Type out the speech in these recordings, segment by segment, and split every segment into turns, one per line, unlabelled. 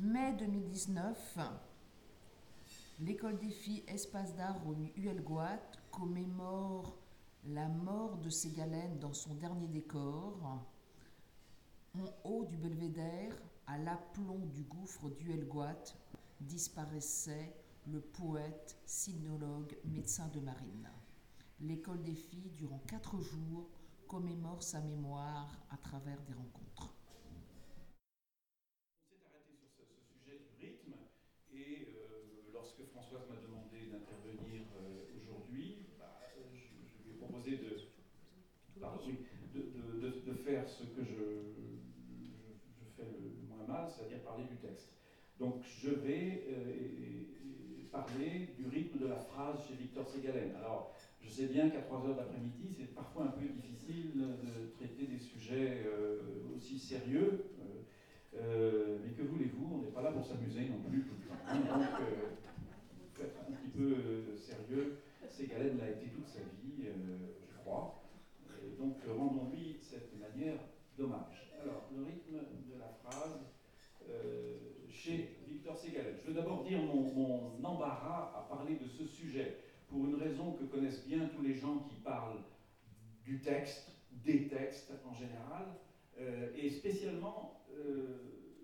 Mai 2019, l'école des filles Espace d'art au Huelgoat commémore la mort de Ségalène dans son dernier décor. En haut du belvédère, à l'aplomb du gouffre d'Huelgoat, disparaissait le poète, sinologue, médecin de marine. L'école des filles, durant quatre jours, commémore sa mémoire à travers des rencontres.
On s'est arrêté sur ce, sujet du rythme et euh, lorsque Françoise m'a demandé d'intervenir euh, aujourd'hui, bah, je, lui ai proposé de, de, faire ce que je, je, fais le moins mal, c'est-à-dire parler du texte. Donc je vais euh, parler du rythme de la phrase chez Victor Ségalen. Alors, je sais bien qu'à 3 heures d'après-midi, c'est parfois un peu difficile de traiter des sujets euh, aussi sérieux. Euh, mais que voulez-vous, on n'est pas là pour s'amuser non plus tout le temps. Hein. donc, faut être un petit peu sérieux. Ségalen l'a été toute sa vie, je crois. donc, rendons-lui cette manière d'hommage. Alors, le rythme de la phrase. Euh, chez Victor Segal. Je veux d'abord dire mon, embarras à parler de ce sujet, pour une raison que connaissent bien tous les gens qui parlent du texte, des textes en général, euh, et spécialement euh,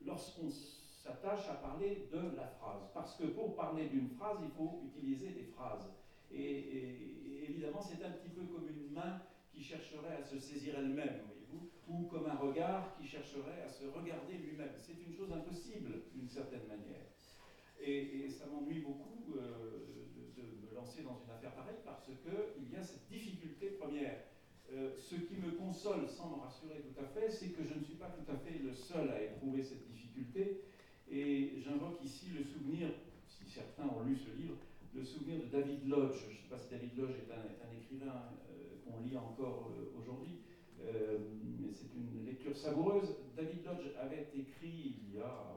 lorsqu'on s'attache à parler de la phrase. Parce que pour parler d'une phrase, il faut utiliser des phrases. et évidemment, c'est un petit peu comme une main qui chercherait à se saisir elle-même, voyez-vous, ou comme un regard qui chercherait à se regarder lui-même. C'est une chose impossible, d'une certaine manière. Et, ça m'ennuie beaucoup euh, de, me lancer dans une affaire pareille parce qu'il y a cette difficulté première. Euh, ce qui me console, sans me rassurer tout à fait, c'est que je ne suis pas tout à fait le seul à éprouver cette difficulté. Et j'invoque ici le souvenir, si certains ont lu ce livre, le souvenir de David Lodge. Je ne sais pas si David Lodge est un, écrivain euh, qu'on lit encore aujourd'hui, mais c'est une lecture savoureuse. David Lodge avait écrit il y a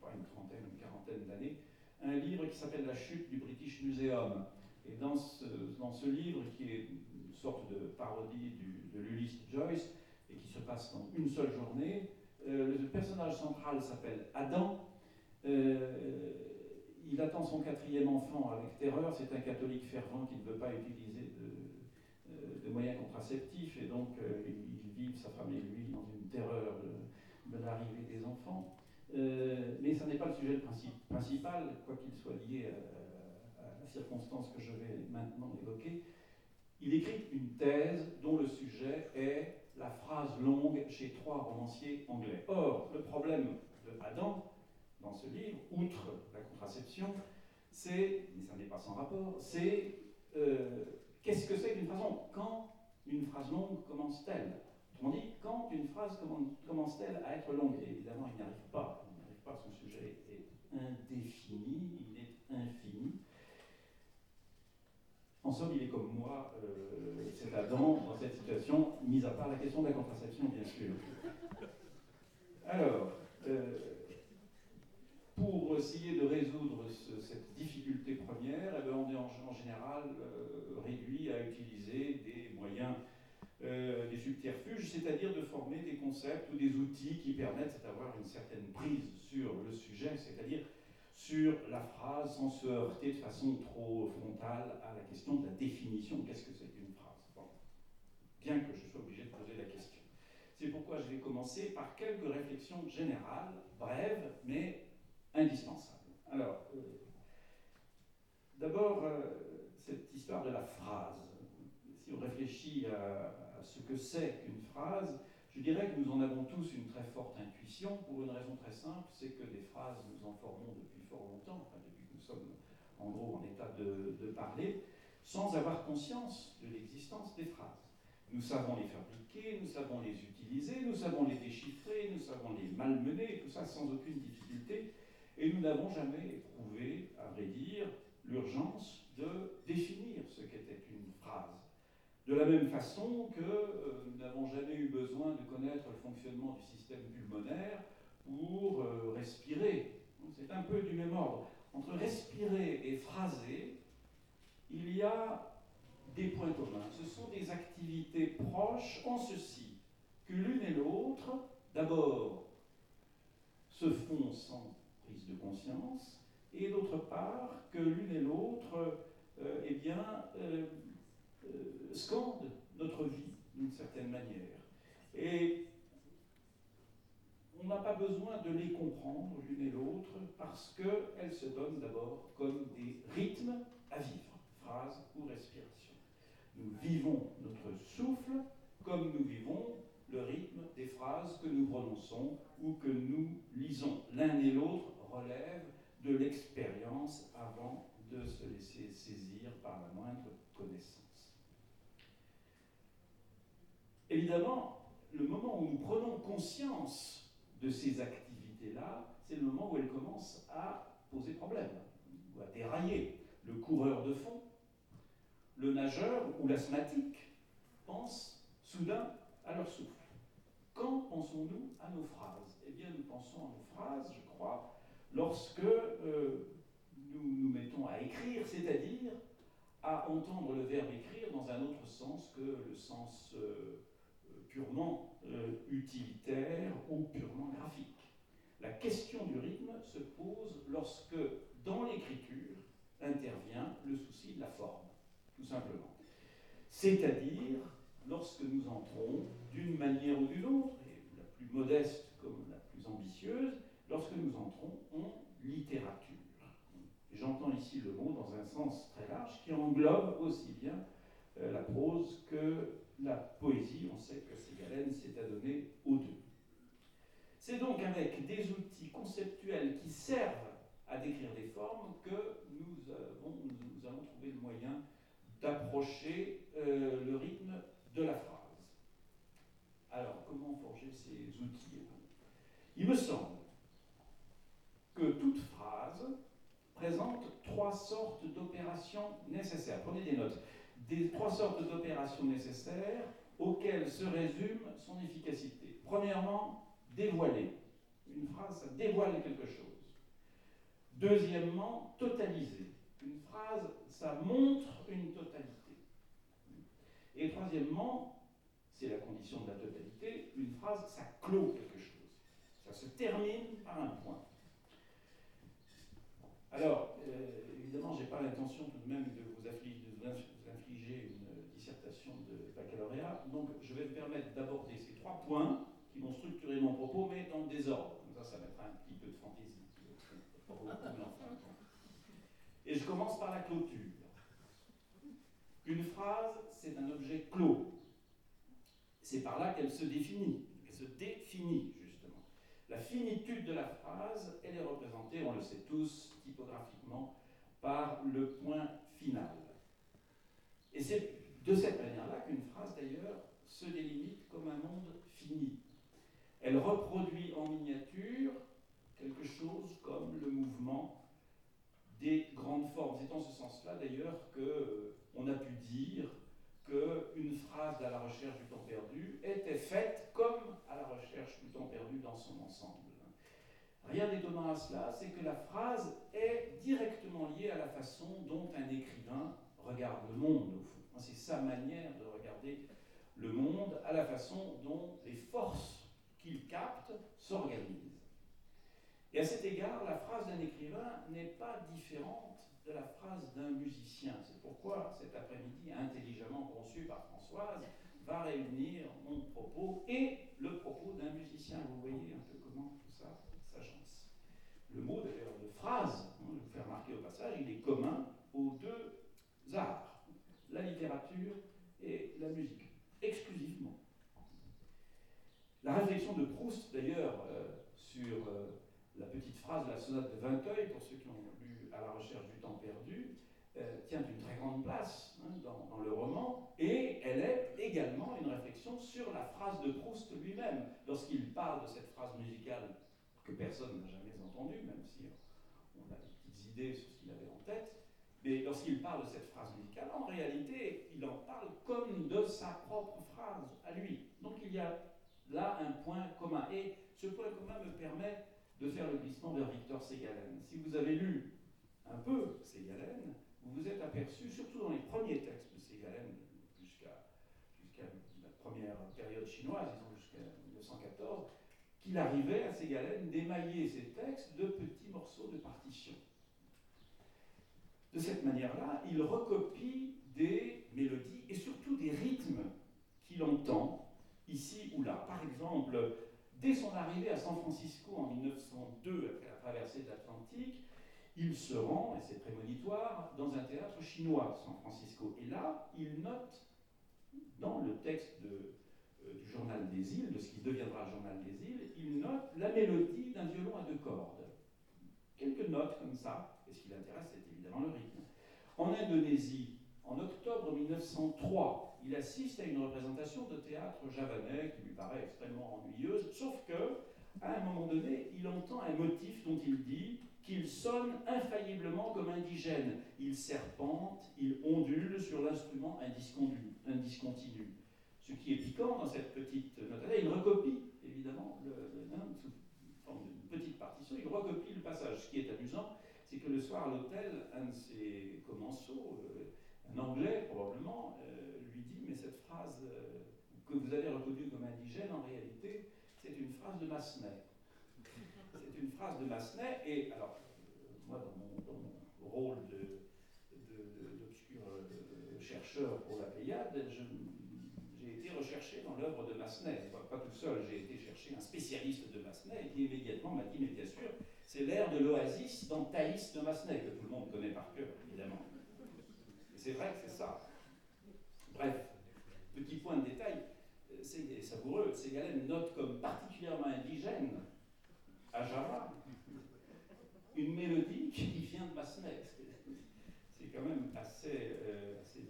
pas une trentaine, une quarantaine d'années, un livre qui s'appelle La chute du British Museum. Et dans ce, dans ce livre, qui est une sorte de parodie de l'Ulysse Joyce, et qui se passe dans une seule journée, le personnage central s'appelle Adam il attend son quatrième enfant avec terreur. C'est un catholique fervent qui ne veut pas utiliser de, euh, moyens contraceptifs et donc euh, il vit, sa femme et lui, dans une terreur de, l'arrivée des enfants. Euh, mais ce n'est pas le sujet principal, quoi qu'il soit lié à, à, la circonstance que je vais maintenant évoquer. Il écrit une thèse dont le sujet est la phrase longue chez trois romanciers anglais. Or, le problème de Adam, dans ce livre, outre la contraception, c'est, mais ça n'est pas sans rapport, c'est euh, qu'est-ce que c'est qu'une phrase longue? Quand une phrase longue commence-t-elle? Autrement dit, quand une phrase commence-t-elle à être longue? Évidemment, il n'y arrive pas. Il n'y arrive pas, son sujet est indéfini, il est infini. En somme, il est comme moi, euh, c'est Adam dans cette situation, mis à part la question de la contraception, bien sûr. Alors, euh, pour essayer de résoudre cette difficulté première, eh ben, on est en, général euh, réduit à utiliser des moyens, euh, des subterfuges, c'est-à-dire de former des concepts ou des outils qui permettent d'avoir une certaine prise sur le sujet, c'est-à-dire sur la phrase sans se heurter de façon trop frontale à la question de la définition. Qu'est-ce que c'est qu'une phrase? Bien que je sois obligé de poser la question. C'est pourquoi je vais commencer par quelques réflexions générales, brèves, mais indispensable. Alors, euh, d'abord, euh, cette histoire de la phrase. Si on réfléchit à, ce que c'est qu'une phrase, je dirais que nous en avons tous une très forte intuition pour une raison très simple, c'est que des phrases, nous en formons depuis fort longtemps, depuis que nous sommes en gros en état de, de parler, sans avoir conscience de l'existence des phrases. Nous savons les fabriquer, nous savons les utiliser, nous savons les déchiffrer, nous savons les malmener, tout ça sans aucune difficulté. Et nous n'avons jamais éprouvé, à vrai dire, l'urgence de définir ce qu'était une phrase. De la même façon que euh, nous n'avons jamais eu besoin de connaître le fonctionnement du système pulmonaire pour euh, respirer. C'est un peu du même ordre. Entre respirer et phraser, il y a des points communs. Ce sont des activités proches en ceci que l'une et l'autre, d'abord, se font sans conscience, et d'autre part que l'une et l'autre euh, eh bien, euh, scandent notre vie d'une certaine manière. Et on n'a pas besoin de les comprendre l'une et l'autre parce qu'elles se donnent d'abord comme des rythmes à vivre, phrase ou respiration. Nous vivons notre souffle comme nous vivons le rythme des phrases que nous prononçons ou que nous lisons. L'un et l'autre relèvent de l'expérience avant de se laisser saisir par la moindre connaissance. Évidemment, le moment où nous prenons conscience de ces activités-là, c'est le moment où elles commencent à poser problème, ou à dérailler. Le coureur de fond, le nageur ou l'asthmatique pensent soudain à leur souffle. Quand pensons-nous à nos phrases? Eh bien, nous pensons à nos phrases, je crois, lorsque euh, nous nous mettons à écrire, c'est-à-dire à entendre le verbe écrire dans un autre sens que le sens euh, purement euh, utilitaire ou purement graphique. La question du rythme se pose lorsque, dans l'écriture, intervient le souci de la forme, tout simplement. C'est-à-dire lorsque nous entrons, d'une manière ou d'une autre, et la plus modeste comme la plus ambitieuse, lorsque nous entrons en littérature. J'entends ici le mot dans un sens très large qui englobe aussi bien euh, la prose que la poésie. On sait que Ségalène s'est adonné aux deux. C'est donc avec des outils conceptuels qui servent à décrire des formes que nous, avons, nous trouver le moyen d'approcher euh, le rythme de la phrase. Alors, comment forger ces outils? Il me semble que toute phrase présente trois sortes d'opérations nécessaires. Prenez des notes. Des trois sortes d'opérations nécessaires auxquelles se résume son efficacité. Premièrement, dévoiler. Une phrase, ça dévoile quelque chose. Deuxièmement, totaliser. Une phrase, ça montre une totalité. Et troisièmement, c'est la condition de la totalité, une phrase, ça clôt quelque chose. Ça se termine par un point. Alors, euh, évidemment, je n'ai pas l'intention tout de même de vous, infliger, une dissertation de baccalauréat, donc je vais me permettre d'aborder ces trois points qui vont structurer mon propos, mais dans le désordre. Comme ça, ça mettra un petit peu de fantaisie. Et je commence par la clôture. Une phrase, c'est un objet clos. C'est par là qu'elle se définit, qu'elle se définit, justement. La finitude de la phrase, elle est représentée, on le sait tous, typographiquement, par le point final. Et c'est de cette manière-là qu'une phrase, d'ailleurs, se délimite comme un monde fini. Elle reproduit en miniature quelque chose comme le mouvement des grandes formes. C'est en ce sens-là, d'ailleurs, que euh, a pu dire qu'une phrase à la recherche du temps perdu était faite comme à la recherche du temps perdu dans son ensemble. Rien d'étonnant à cela, c'est que la phrase est directement liée à la façon dont un écrivain regarde le monde, au fond. C'est sa manière de regarder le monde, à la façon dont les forces qu'il capte s'organisent. Et à cet égard, la phrase d'un écrivain n'est pas différente de la phrase d'un musicien. C'est pourquoi cet après-midi, intelligemment conçu par Françoise, va réunir mon propos et le propos d'un musicien. Vous voyez un peu comment tout ça s'agence. Le mot d'ailleurs de phrase, hein, je vous faire remarquer au passage, il est commun aux deux arts, la littérature et la musique, exclusivement. La réflexion de Proust, d'ailleurs, euh, sur euh, la petite phrase de la sonate de Vinteuil, pour ceux qui ont lu À la recherche du temps perdu, euh, tient une très grande place hein, dans, le roman, et elle est également une réflexion sur la phrase de Proust lui-même, lorsqu'il parle de cette phrase musicale que personne n'a jamais entendue, même si on a des petites idées sur ce qu'il avait mais lorsqu'il parle de cette phrase musicale, en réalité, il en parle comme de sa propre phrase à lui. Donc il y a là un point commun. Et ce point commun me permet de faire le glissement vers Victor Ségalen. Si vous avez lu un peu Ségalen, vous vous êtes aperçu, surtout dans les premiers textes de Ségalen, jusqu'à la première période chinoise, disons jusqu'à 1914, qu'il arrivait à Ségalen d'émailler ces textes de petits morceaux de de cette manière-là, il recopie des mélodies et surtout des rythmes qu'il entend ici ou là. Par exemple, dès son arrivée à San Francisco en 1902, après la traversée de l'Atlantique, il se rend, et c'est prémonitoire, dans un théâtre chinois, San Francisco. Et là, il note dans le texte euh, du Journal des îles, de ce qui deviendra Journal des îles, il note la mélodie d'un violon à deux cordes. Quelques notes comme ça, et ce qui l'intéresse, c'est le rythme. En Indonésie, en octobre 1903, il assiste à une représentation de théâtre javanais qui lui paraît extrêmement ennuyeuse, sauf que, à un moment donné, il entend un motif dont il dit qu'il sonne infailliblement comme indigène. Il serpente, il ondule sur l'instrument indiscontinu. Ce qui est piquant dans cette petite note-là, il recopie, évidemment, d'une petite partition, il recopie le passage. Ce qui est amusant, c'est que le soir à l'hôtel, un de ses commensaux, euh, un anglais probablement, euh, lui dit Mais cette phrase euh, que vous avez reconnue comme indigène, en réalité, c'est une phrase de Massenet. C'est une phrase de Massenet, et alors, moi, dans mon, rôle d'obscur chercheur pour la Pléiade, j'ai été recherché dans l'œuvre de Massenet. Pas, pas tout seul, j'ai été chercher un spécialiste de Massenet qui immédiatement m'a dit Mais bien sûr, c'est l'air de l'oasis dans Thaïs de Massenet, que tout le monde connaît par cœur, évidemment. Et c'est vrai que c'est ça. Bref, petit point de détail, c'est savoureux, Ségalène note comme particulièrement indigène à Java une mélodie qui vient de Massenet. C'est quand même assez, euh, assez.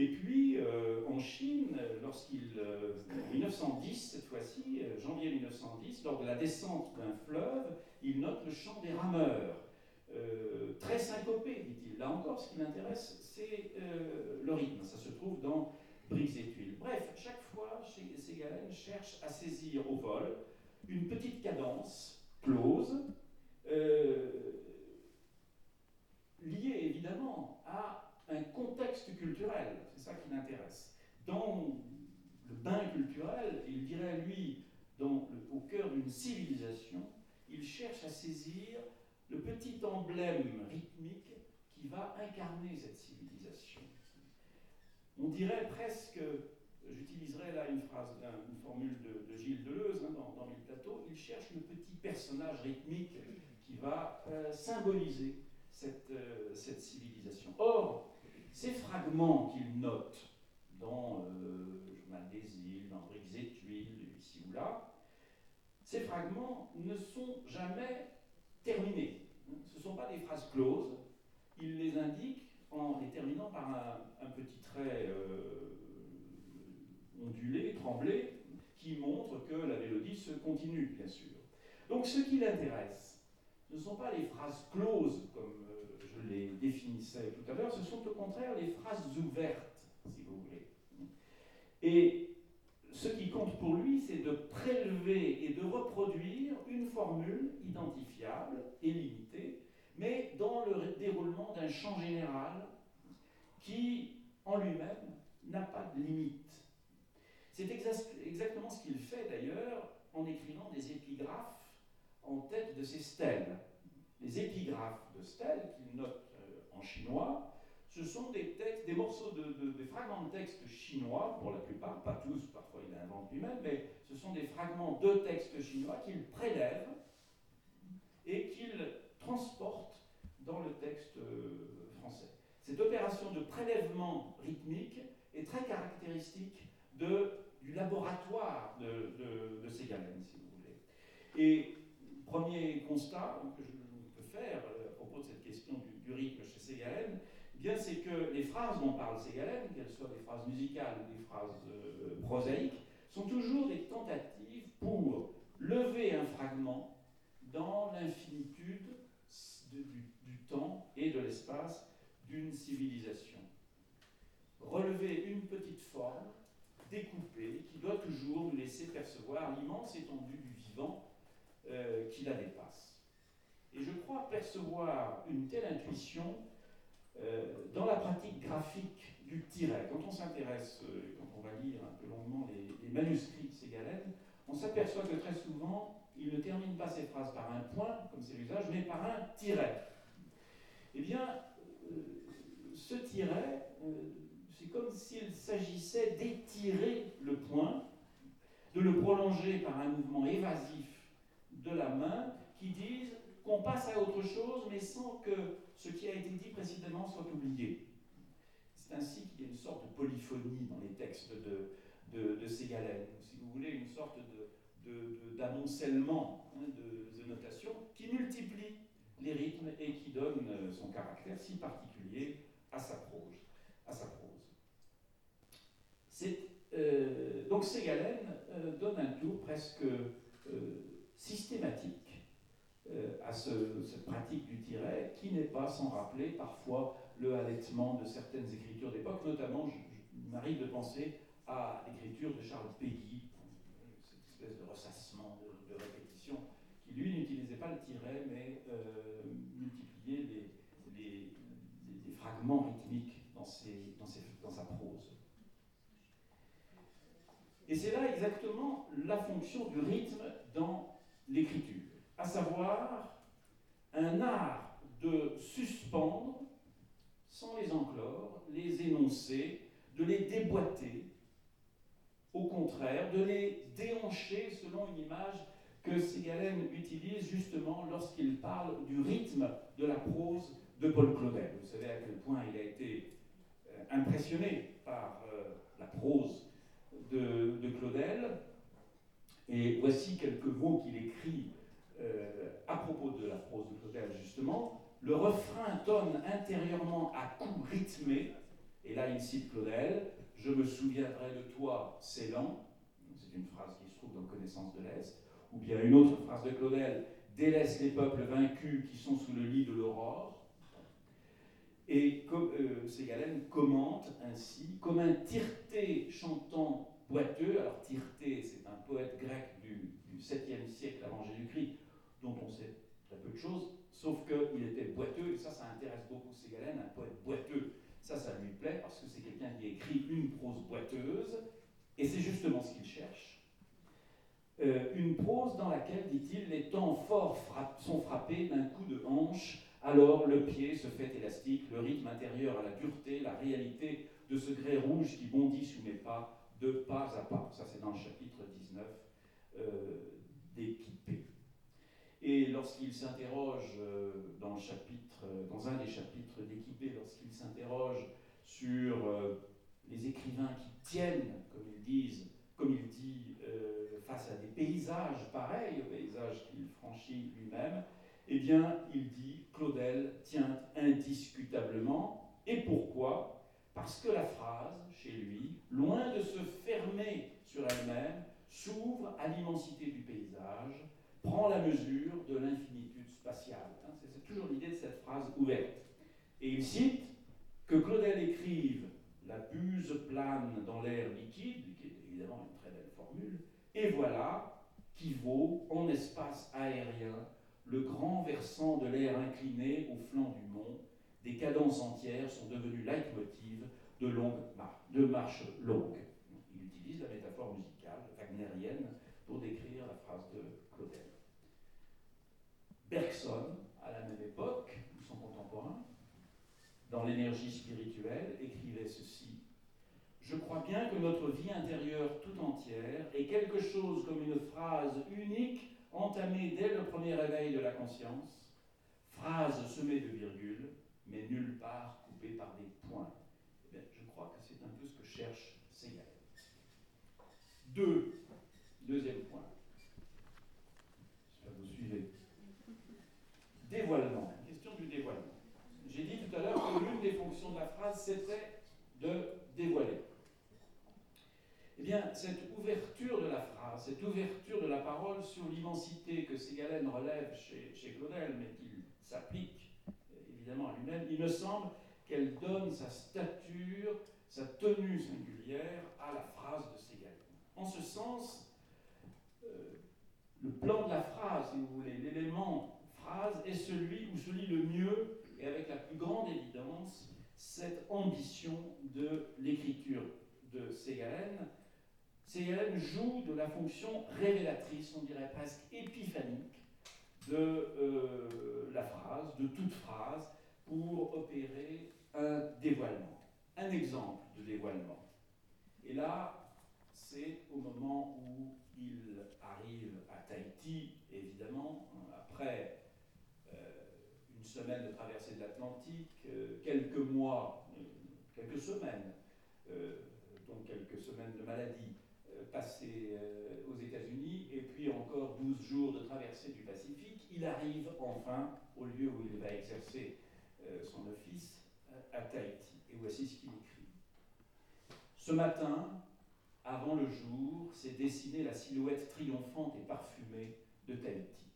Et puis euh, en Chine, lorsqu'il, euh, en 1910 cette fois-ci, janvier 1910, lors de la descente d'un fleuve, il note le chant des rameurs. très syncopé, dit-il. Là encore, ce qui m'intéresse, c'est le rythme. Ça se trouve dans Brise et Tuiles. Bref, chaque fois, Ségalen cherche à saisir au vol une petite cadence close, euh, lié évidemment à un contexte culturel, c'est ça qui l'intéresse. Dans le bain culturel, il dirait lui, au cœur d'une civilisation, il cherche à saisir le petit emblème rythmique qui va incarner cette civilisation. On dirait presque, j'utiliserai là une phrase, une formule de, Gilles Deleuze hein, dans, dans Mille Plateaux, il cherche le petit personnage rythmique qui va euh, symboliser cette, euh, cette, civilisation. Or, ces fragments qu'il note dans euh, Journal des îles, dans Briques et Tuiles, ici ou là, ces fragments ne sont jamais terminés. Ce ne sont pas des phrases closes. Il les indique en les terminant par un, un petit trait ondulé, tremblé, qui montre que la mélodie se continue, bien sûr. Donc ce qui l'intéresse, ne sont pas les phrases closes, comme euh, je les définissais tout à l'heure, ce sont au contraire les phrases ouvertes, si vous voulez. Et ce qui compte pour lui, c'est de prélever et de reproduire une formule identifiable et limitée, mais dans le déroulement d'un champ général qui, en lui-même, n'a pas de limite. C'est exactement ce qu'il fait d'ailleurs en écrivant des épigraphes en tête de ces stèles. Les épigraphes de stèles qu'il note euh, en chinois, ce sont des morceaux de, fragments de textes chinois, pour la plupart, pas tous, parfois il invente lui-même, mais ce sont des fragments de textes chinois qu'il prélève et qu'il transporte dans le texte euh, français. Cette opération de prélèvement rythmique est très caractéristique du laboratoire de, de, si vous voulez. Et Premier constat que je peux faire euh, à propos de cette question du, rythme chez Ségalène, eh bien c'est que les phrases dont parle Ségalène, qu'elles soient des phrases musicales ou des phrases euh, prosaïques, sont toujours des tentatives pour lever un fragment dans l'infinitude du, du, temps et de l'espace d'une civilisation. Relever une petite forme découpée qui doit toujours nous laisser percevoir l'immense étendue du vivant euh, qui la dépasse. Et je crois percevoir une telle intuition euh, dans la pratique graphique du tiret. Quand on s'intéresse, euh, quand on va lire un peu longuement les, manuscrits de Ségalène, on s'aperçoit que très souvent, il ne termine pas ses phrases par un point, comme c'est l'usage, mais par un tiret. Eh bien, ce tiret, c'est comme s'il s'agissait d'étirer le point, de le prolonger par un mouvement évasif de la main qui dise qu'on passe à autre chose, mais sans que ce qui a été dit précédemment soit oublié. C'est ainsi qu'il y a une sorte de polyphonie dans les textes de, de, de Ségalène, si vous voulez, une sorte d'amoncellement hein, de, de notation qui multiplie les rythmes et qui donne son caractère si particulier à sa prose. Euh, donc Ségalène euh, donne un tour presque euh, systématique à cette pratique du tiret, qui n'est pas sans rappeler parfois le halètement de certaines écritures d'époque, notamment, il m'arrive de penser à l'écriture de Charles Péguy, cette espèce de ressassement, de, répétition, qui lui n'utilisait pas le tiret, mais multipliait les, fragments rythmiques dans sa prose. Et c'est là exactement la fonction du rythme dans l'écriture, à savoir un art de suspendre, sans les enclore, les énoncer, de les déboîter, au contraire, de les déhancher selon une image que Ségalène utilise justement lorsqu'il parle du rythme de la prose de Paul Claudel. Vous savez à quel point il a été euh, impressionné par euh, la prose de, Claudel. Et voici quelques mots qu'il écrit euh, à propos de la prose de Claudel, justement. Le refrain tonne intérieurement à coups rythmés, et là il cite Claudel, Je me souviendrai de toi, c'est lent. C'est une phrase qui se trouve dans Connaissance de l'Est. Ou bien une autre phrase de Claudel Délaisse les peuples vaincus qui sont sous le lit de l'aurore. Et euh, Ségalène commente ainsi Comme un tirté chantant boiteux. Alors Tirté, c'est un poète grec du, 7e siècle avant Jésus-Christ, dont on sait très peu de choses, sauf qu'il était boiteux, et ça, ça intéresse beaucoup Ségalène, un poète boiteux. Ça, ça lui plaît parce que c'est quelqu'un qui écrit une prose boiteuse, et c'est justement ce qu'il cherche. Euh, une prose dans laquelle, dit-il, les temps forts sont frappés d'un coup de hanche, alors le pied se fait élastique, le rythme intérieur à la dureté, la réalité de ce grès rouge qui bondit sous mes pas, à pas. Ça, c'est dans le chapitre 19 euh, d'Équipé. Et lorsqu'il s'interroge euh, dans, le chapitre, euh, dans un des chapitres d'Équipé, lorsqu'il s'interroge sur les écrivains qui tiennent, comme ils disent, comme il dit, face à des paysages pareils aux paysages qu'il franchit lui-même, eh bien, il dit Claudel tient indiscutablement. Et pourquoi? Parce que la phrase, chez lui, loin de se fermer sur elle-même, s'ouvre à l'immensité du paysage, prend la mesure de l'infinitude spatiale. Hein, c'est toujours l'idée de cette phrase ouverte. Et il cite que Claudel écrive La buse plane dans l'air liquide, qui est évidemment une très belle formule, et voilà qui vaut en espace aérien le grand versant de l'air incliné au flanc du mont, des cadences entières sont devenues leitmotiv de, longues marches longues. Il utilise la métaphore musicale wagnérienne pour décrire la phrase de Claudel. Bergson, à la même époque, son contemporain, dans l'énergie spirituelle, écrivait ceci. Je crois bien que notre vie intérieure tout entière est quelque chose comme une phrase unique entamée dès le premier réveil de la conscience, phrase semée de virgules, mais nulle part coupée par des points. Eh je crois que c'est un peu ce que cherche Segal. Deux, deuxième point. J'espère que vous suivez. Dévoilement, question du dévoilement. J'ai dit tout à l'heure que l'une des fonctions de la phrase, c'était de dévoiler. Eh bien, cette ouverture de la phrase, cette ouverture de la parole sur l'immensité que Ségalène relève chez, chez Claudel, mais qu'il s'applique à lui-même, il me semble qu'elle donne sa stature, sa tenue singulière à la phrase de Ségalène. En ce sens, euh, le plan de la phrase, si vous voulez, l'élément phrase est celui où se lit le mieux et avec la plus grande évidence cette ambition de l'écriture de Ségalène. Ségalène joue de la fonction révélatrice, on dirait presque épiphanique, de euh, la phrase, de toute phrase, pour opérer un dévoilement, un exemple de dévoilement. Et là, c'est au moment où il arrive à Tahiti, évidemment, après euh, une semaine de traversée de l'Atlantique, euh, quelques mois, euh, quelques semaines, donc quelques semaines de maladie, passées aux États-Unis, et puis encore 12 jours de traversée du Pacifique, il arrive enfin au lieu où il va exercer son office, à Tahiti. Et voici ce qu'il écrit. Ce matin, avant le jour, s'est dessinée la silhouette triomphante et parfumée de Tahiti.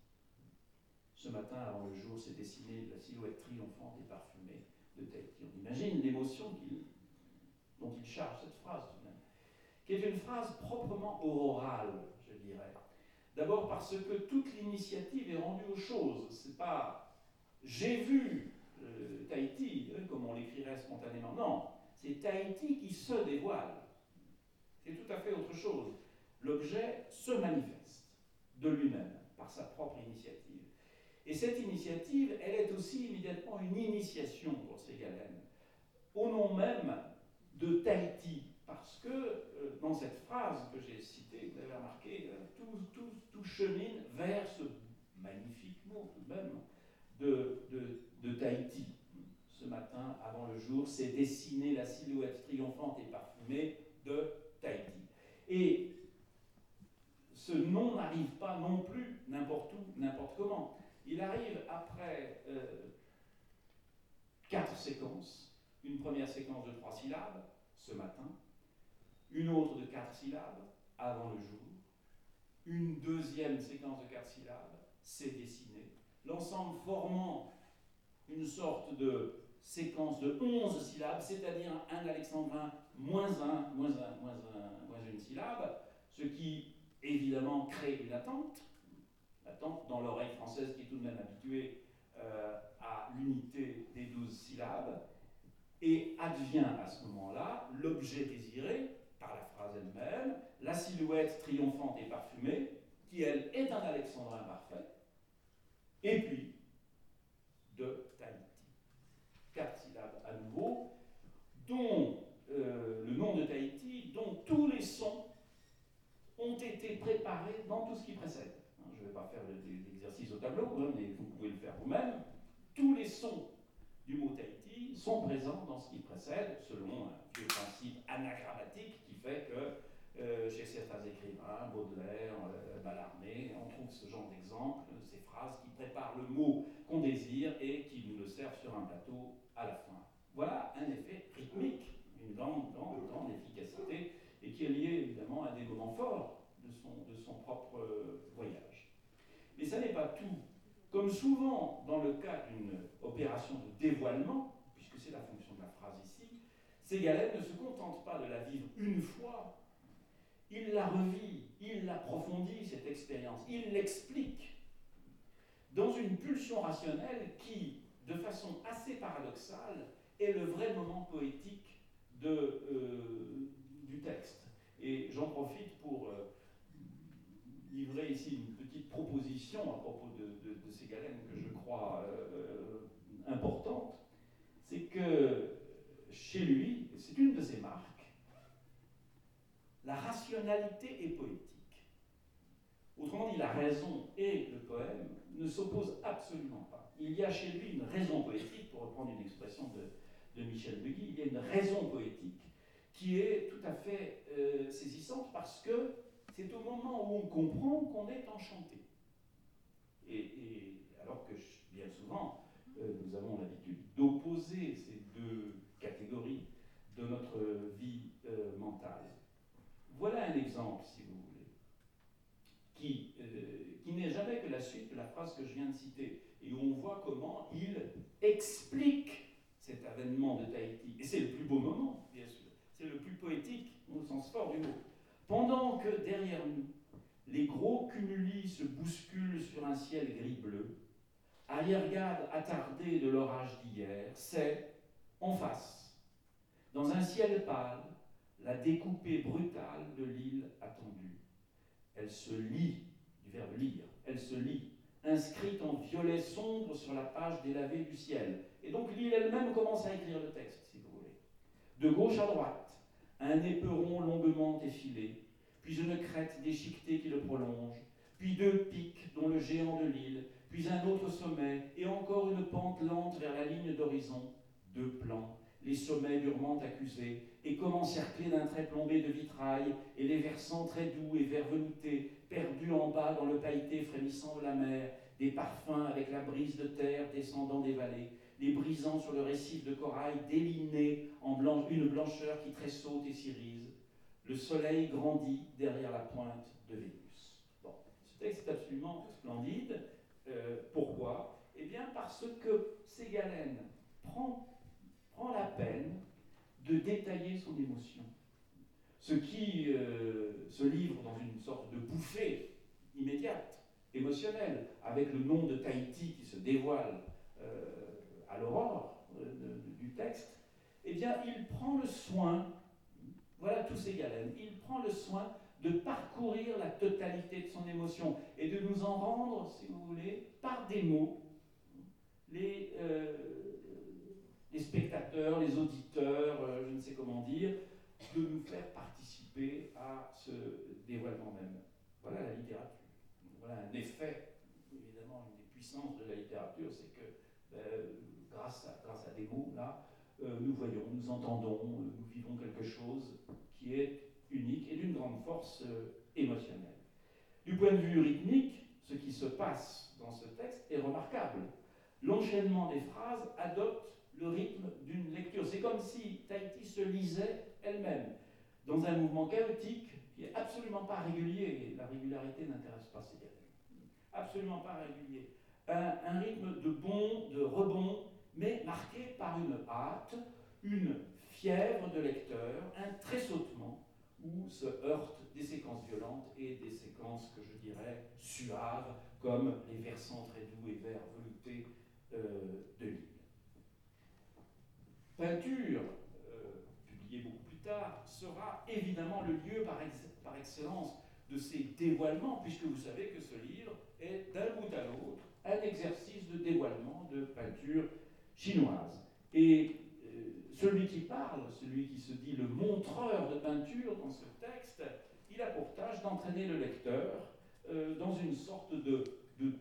Ce matin, avant le jour, s'est dessinée la silhouette triomphante et parfumée de Tahiti. On imagine l'émotion dont il charge cette phrase, qui est une phrase proprement aurorale, je dirais. D'abord parce que toute l'initiative est rendue aux choses. C'est pas j'ai vu euh, Tahiti, hein, comme on l'écrirait spontanément. Non, c'est Tahiti qui se dévoile. C'est tout à fait autre chose. L'objet se manifeste de lui-même, par sa propre initiative. Et cette initiative, elle est aussi immédiatement une initiation pour Ségalène, au nom même de Tahiti, parce que euh, dans cette phrase que j'ai citée, vous avez remarqué, euh, tout, tout, tout, chemine vers ce magnifique mot tout de même de, de, de Tahiti. Ce matin, avant le jour, s'est dessinée la silhouette triomphante et parfumée de Tahiti. Et ce nom n'arrive pas non plus n'importe où, n'importe comment. Il arrive après euh, quatre séquences. Une première séquence de trois syllabes, ce matin. Une autre de quatre syllabes, avant le jour. Une deuxième séquence de quatre syllabes, c'est dessiné. L'ensemble formant une sorte de séquence de 11 syllabes, c'est-à-dire un alexandrin moins un, moins un, moins un, moins une syllabe, ce qui évidemment crée une attente, l'attente dans l'oreille française qui est tout de même habituée euh, à l'unité des 12 syllabes, et advient à ce moment-là l'objet désiré par la phrase elle-même, la silhouette triomphante et parfumée, qui elle est un alexandrin parfait, et puis de quatre syllabes à nouveau, dont euh, le nom de Tahiti, dont tous les sons ont été préparés dans tout ce qui précède. Hein, je ne vais pas faire l'exercice au tableau, hein, mais vous pouvez le faire vous-même. Tous les sons du mot Tahiti sont présents dans ce qui précède, selon un vieux principe anagrammatique qui fait que euh, chez certains écrivains, Baudelaire, euh, on trouve ce genre d'exemple, ces phrases qui préparent le mot qu'on désire et qui nous le servent sur un plateau à la fin. Voilà un effet rythmique, une grande, grande, grande efficacité, et qui est lié évidemment à des moments forts de son, de son propre euh, voyage. Mais ça n'est pas tout. Comme souvent dans le cas d'une opération de dévoilement, puisque c'est la fonction de la phrase ici, Ségalène ne se contente pas de la vivre une fois, il la revit, il l'approfondit, cette expérience, il l'explique dans une pulsion rationnelle qui, de façon assez paradoxale, est le vrai moment poétique de, euh, du texte. Et j'en profite pour euh, livrer ici une petite proposition à propos de, ces galènes que je crois euh, importante. C'est que chez lui, c'est une de ses marques, la rationalité est poétique. Autrement dit, la raison et le poème ne s'opposent absolument pas il y a chez lui une raison poétique, pour reprendre une expression de, de Michel Begui, il y a une raison poétique qui est tout à fait euh, saisissante parce que c'est au moment où on comprend qu'on est enchanté. Et, alors que bien souvent, euh, nous avons l'habitude d'opposer ces deux catégories de notre vie euh, mentale. Voilà un exemple, si vous voulez, qui, qui n'est jamais que la suite de la phrase que je viens de citer et où on voit comment il explique cet avènement de Tahiti. Et c'est le plus beau moment, bien sûr. C'est le plus poétique, au sens fort du mot. Pendant que derrière nous, les gros cumuli se bousculent sur un ciel gris-bleu, arrière-garde attardé de l'orage d'hier, c'est, en face, dans un ciel pâle, la découpée brutale de l'île attendue. Elle se lit, du verbe lire, elle se lit inscrite en violet sombre sur la page délavée du ciel. Et donc l'île elle-même commence à écrire le texte, si vous voulez. De gauche à droite, un éperon longuement effilé, puis une crête déchiquetée qui le prolonge, puis deux pics dont le géant de l'île, puis un autre sommet, et encore une pente lente vers la ligne d'horizon, deux plans, les sommets durement accusés, et comme encerclés d'un trait plombé de vitrail, et les versants très doux et vert perdus en bas dans le pailleté frémissant de la mer, des parfums avec la brise de terre descendant des vallées, les brisant sur le récif de corail déliné en une blancheur qui tressaute et s'irise. Le soleil grandit derrière la pointe de Vénus. Bon, ce texte est absolument splendide. Euh, pourquoi? Eh bien parce que Ségalène prend, prend la peine de détailler son émotion. Ce qui euh, se livre dans une sorte de bouffée immédiate, émotionnelle, avec le nom de Tahiti qui se dévoile euh, à l'aurore du texte, eh bien, il prend le soin, voilà tous ces galènes, il prend le soin de parcourir la totalité de son émotion et de nous en rendre, si vous voulez, par des mots, les, euh, spectateurs, les auditeurs, euh, je ne sais comment dire, de nous faire participer à ce dévoilement même. Voilà la littérature. Voilà un effet, évidemment, une des puissances de la littérature, c'est que euh, grâce, à, des mots, là, nous voyons, nous entendons, nous vivons quelque chose qui est unique et d'une grande force émotionnelle. Du point de vue rythmique, ce qui se passe dans ce texte est remarquable. L'enchaînement des phrases adopte le rythme d'une lecture. C'est comme si Tahiti se lisait elle-même dans un mouvement chaotique qui est absolument pas régulier. La régularité n'intéresse pas ces Absolument pas régulier. Un, un, rythme de bond, de rebond, mais marqué par une hâte, une fièvre de lecteur, un tressautement où se heurtent des séquences violentes et des séquences que je dirais suaves, comme les versants très doux et verts veloutés euh, de l'île. Peinture, euh, publiée beaucoup plus tard, sera évidemment le lieu par, par excellence de ces dévoilements, puisque vous savez que ce livre est d'un bout à l'autre un exercice de dévoilement de peinture chinoise. Et celui qui parle, celui qui se dit le montreur de peinture dans ce texte, il a pour tâche d'entraîner le lecteur euh, dans une sorte de,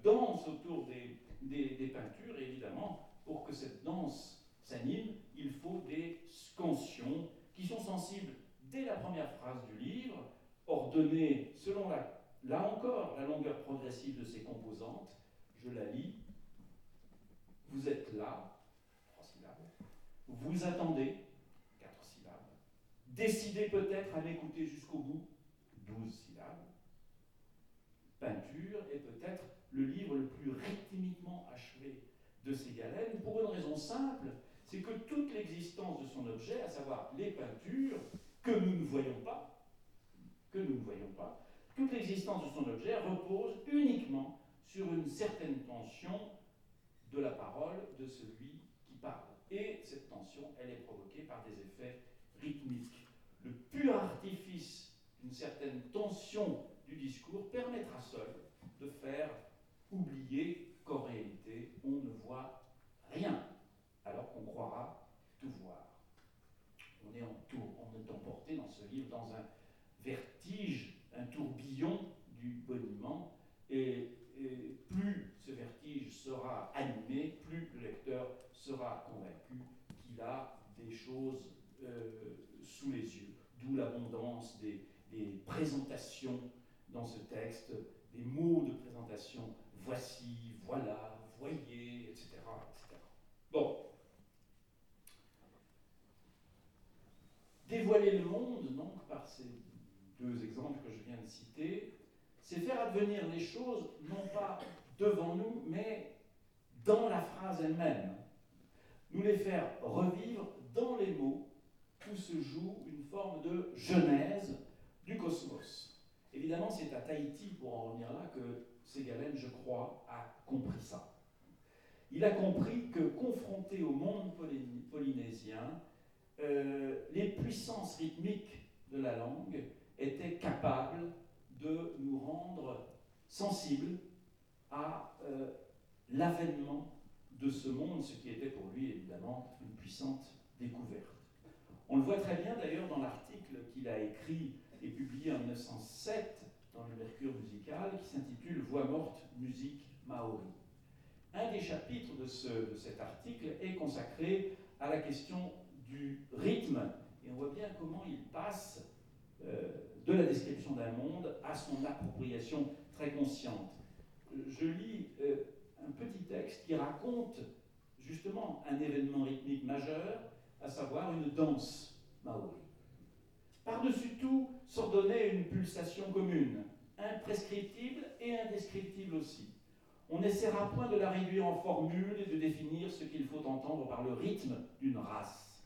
danse autour des, peintures. Et évidemment, pour que cette danse s'anime, il faut des scansions qui sont sensibles dès la première phrase du livre, ordonnées selon là encore la longueur progressive de ses composantes. Je la lis. Vous êtes là, vous attendez, quatre syllabes. Décidez peut-être à m'écouter jusqu'au bout, douze syllabes. Peinture est peut-être le livre le plus rythmiquement achevé de ces galènes, pour une raison simple, c'est que toute l'existence de son objet, à savoir les peintures, que nous ne voyons pas, que nous ne voyons pas, toute l'existence de son objet repose uniquement sur une certaine tension de la parole de celui qui parle. Et cette tension, elle est provoquée par des effets rythmiques. Le pur artifice d'une certaine tension du discours permettra seul de faire oublier qu'en réalité, on ne voit rien, alors qu'on croira tout voir. On est, emporté dans ce livre dans un vertige, un tourbillon du boniment, et plus ce vertige sera animé, plus le lecteur sera des choses euh, sous les yeux. D'où l'abondance des, présentations dans ce texte, des mots de présentation, voici, voilà, voyez, etc. etc. Bon. Dévoiler le monde, donc, par ces deux exemples que je viens de citer, c'est faire advenir les choses, non pas devant nous, mais dans la phrase elle-même. Nous les faire revivre dans les mots où se joue une forme de genèse du cosmos. Évidemment, c'est à Tahiti, pour en revenir là, que Ségalène, je crois, a compris ça. Il a compris que, confronté au monde polynésien, euh, les puissances rythmiques de la langue étaient capables de nous rendre sensibles à euh, l'avènement de ce monde, ce qui était pour lui évidemment une puissante découverte. On le voit très bien d'ailleurs dans l'article qu'il a écrit et publié en 1907 dans le Mercure musical qui s'intitule Voix morte, musique maori. Un des chapitres de, cet article est consacré à la question du rythme et on voit bien comment il passe euh, de la description d'un monde à son appropriation très consciente. Je lis euh, un petit texte qui raconte justement un événement rythmique majeur, à savoir une danse maori. Par-dessus tout, s'ordonnait une pulsation commune, imprescriptible et indescriptible aussi. On n'essaiera point de la réduire en formule et de définir ce qu'il faut entendre par le rythme d'une race.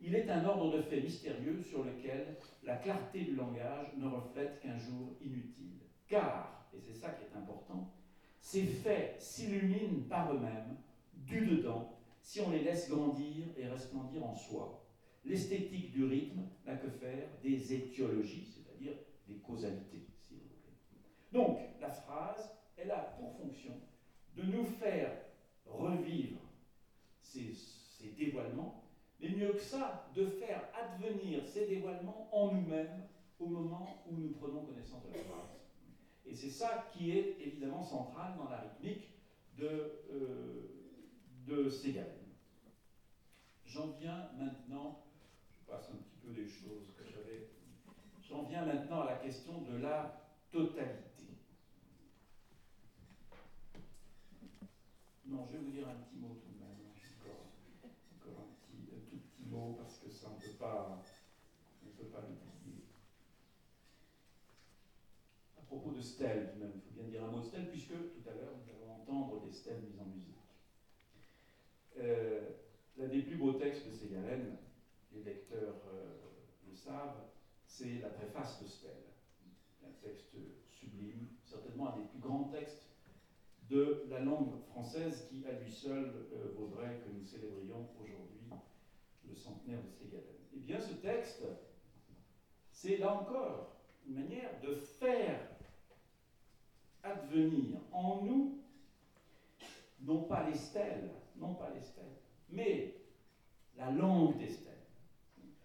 Il est un ordre de faits mystérieux sur lequel la clarté du langage ne reflète qu'un jour inutile. Car, et c'est ça qui est important, ces faits s'illuminent par eux-mêmes, du dedans, si on les laisse grandir et resplendir en soi. L'esthétique du rythme n'a que faire des étiologies, c'est-à-dire des causalités, si vous voulez. Donc, la phrase, elle a pour fonction de nous faire revivre ces, ces dévoilements, mais mieux que ça, de faire advenir ces dévoilements en nous-mêmes au moment où nous prenons connaissance de la phrase. Et c'est ça qui est évidemment central dans la rythmique de, euh, J'en viens maintenant, je passe un petit peu des choses que j'avais, j'en viens maintenant à la question de la totalité. Non, je vais vous dire un petit mot tout de même, encore, encore un, petit, un tout petit mot parce que ça on ne peut pas, on ne peut pas l'oublier. À propos de stèles, il faut bien dire un mot de stèle puisque tout à l'heure nous allons entendre des stèles mises en musique. Euh, l'un des plus beaux textes de Ségalen, les lecteurs euh, le savent, c'est la préface de Stèle. Un texte sublime, certainement un des plus grands textes de la langue française qui, à lui seul, euh, vaudrait que nous célébrions aujourd'hui le centenaire de Ségalen. Eh bien, ce texte, c'est là encore une manière de faire advenir en nous, non pas les stèles, non pas les stèles, mais la langue des stèles.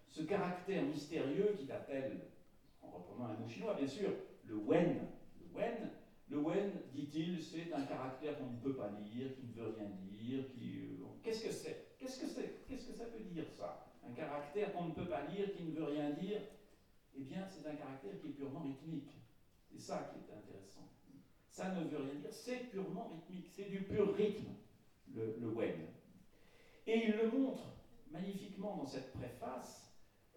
Ce caractère mystérieux qui appelle, en reprenant un mot chinois bien sûr, le wen. Le wen, le wen dit-il, c'est un caractère qu'on ne peut pas lire, qui ne veut rien dire. Qui, euh, qu'est-ce que c'est? Qu'est-ce que c'est? Qu'est-ce que ça veut dire ça? Un caractère qu'on ne peut pas lire, qui ne veut rien dire? Eh bien, c'est un caractère qui est purement rythmique. C'est ça qui est intéressant. Ça ne veut rien dire, c'est purement rythmique, c'est du pur rythme le, web. Et il le montre magnifiquement dans cette préface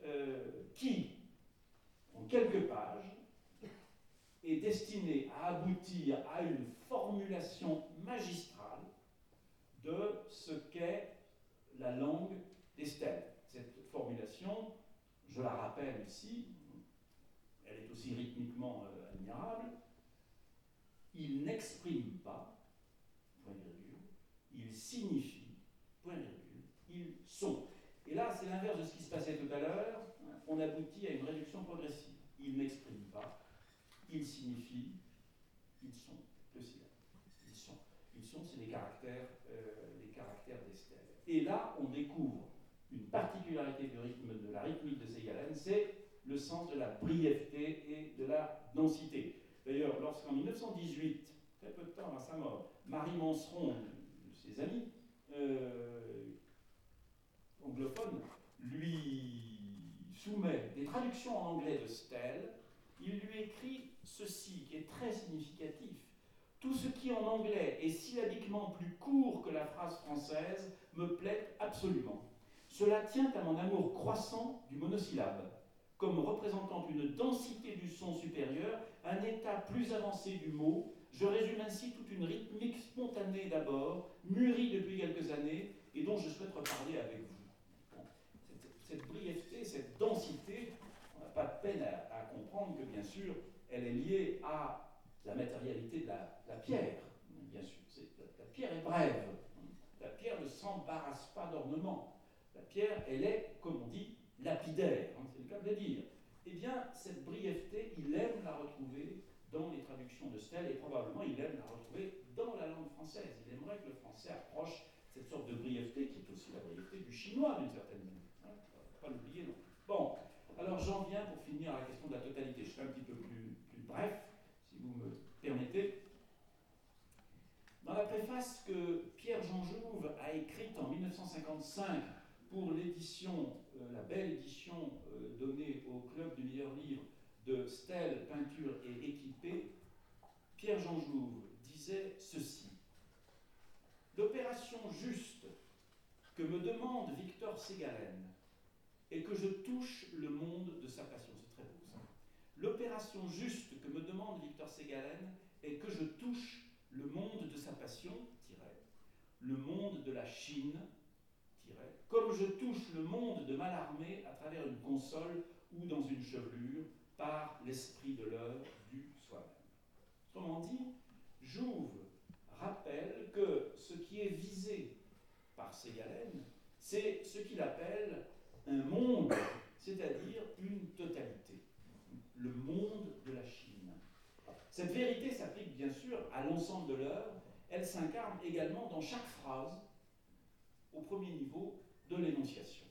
euh, qui, en quelques pages, est destinée à aboutir à une formulation magistrale de ce qu'est la langue des stèles. Cette formulation, je la rappelle ici, elle est aussi rythmiquement euh, admirable, il n'exprime pas, point ils signifient, point virgule, ils sont. Et là, c'est l'inverse de ce qui se passait tout à l'heure. On aboutit à une réduction progressive. Ils n'expriment pas, ils signifient, ils sont. Ils sont. Ils sont, c'est les caractères, euh, des stèles. Et là, on découvre une particularité du rythme, de la rythmique de Ségalen, c'est le sens de la brièveté et de la densité. D'ailleurs, lorsqu'en 1918, très peu de temps avant sa mort, Marie Manseron, ses amis euh, anglophones lui soumet des traductions en anglais de Stell, il lui écrit ceci qui est très significatif. Tout ce qui en anglais est syllabiquement plus court que la phrase française me plaît absolument. Cela tient à mon amour croissant du monosyllabe, comme représentant une densité du son supérieur, un état plus avancé du mot, je résume ainsi toute une rythmique spontanée d'abord, mûrie depuis quelques années, et dont je souhaite reparler avec vous. cette, brièveté, cette densité, on n'a pas de peine à, comprendre que, bien sûr, elle est liée à la matérialité de la, pierre. Bien sûr, la, pierre est brève. La pierre ne s'embarrasse pas d'ornement. La pierre, elle est, comme on dit, lapidaire. Hein, c'est le cas de le dire. Eh bien, cette brièveté, il aime la retrouver dans les traductions de Stell et probablement il aime la retrouver dans la langue française. Il aimerait que le français approche cette sorte de brièveté qui est aussi la brièveté du chinois d'une certaine manière. Hein, pas l'oublier non Bon, alors j'en viens pour finir à la question de la totalité. Je serai un petit peu plus, bref, si vous me permettez. Dans la préface que Pierre-Jean Jouve a écrite en 1955 pour l'édition, la belle édition euh, donnée au Club du meilleur livre de Stèle, Peinture et Équipé, Pierre-Jean Jouve disait ceci. L'opération juste que me demande Victor Ségalen est que je touche le monde de sa passion. C'est très beau ça. L'opération juste que me demande Victor Ségalen est que je touche le monde de sa passion, le monde de la Chine, comme je touche le monde de Mallarmé à travers une console ou dans une chevelure par l'esprit de l'œuvre du soi-même. Autrement dit, Jouve rappelle que ce qui est visé par Ségalène, c'est ce qu'il appelle un monde, c'est-à-dire une totalité, le monde de la Chine. Cette vérité s'applique bien sûr à l'ensemble de l'œuvre, elle s'incarne également dans chaque phrase, au premier niveau de l'énonciation.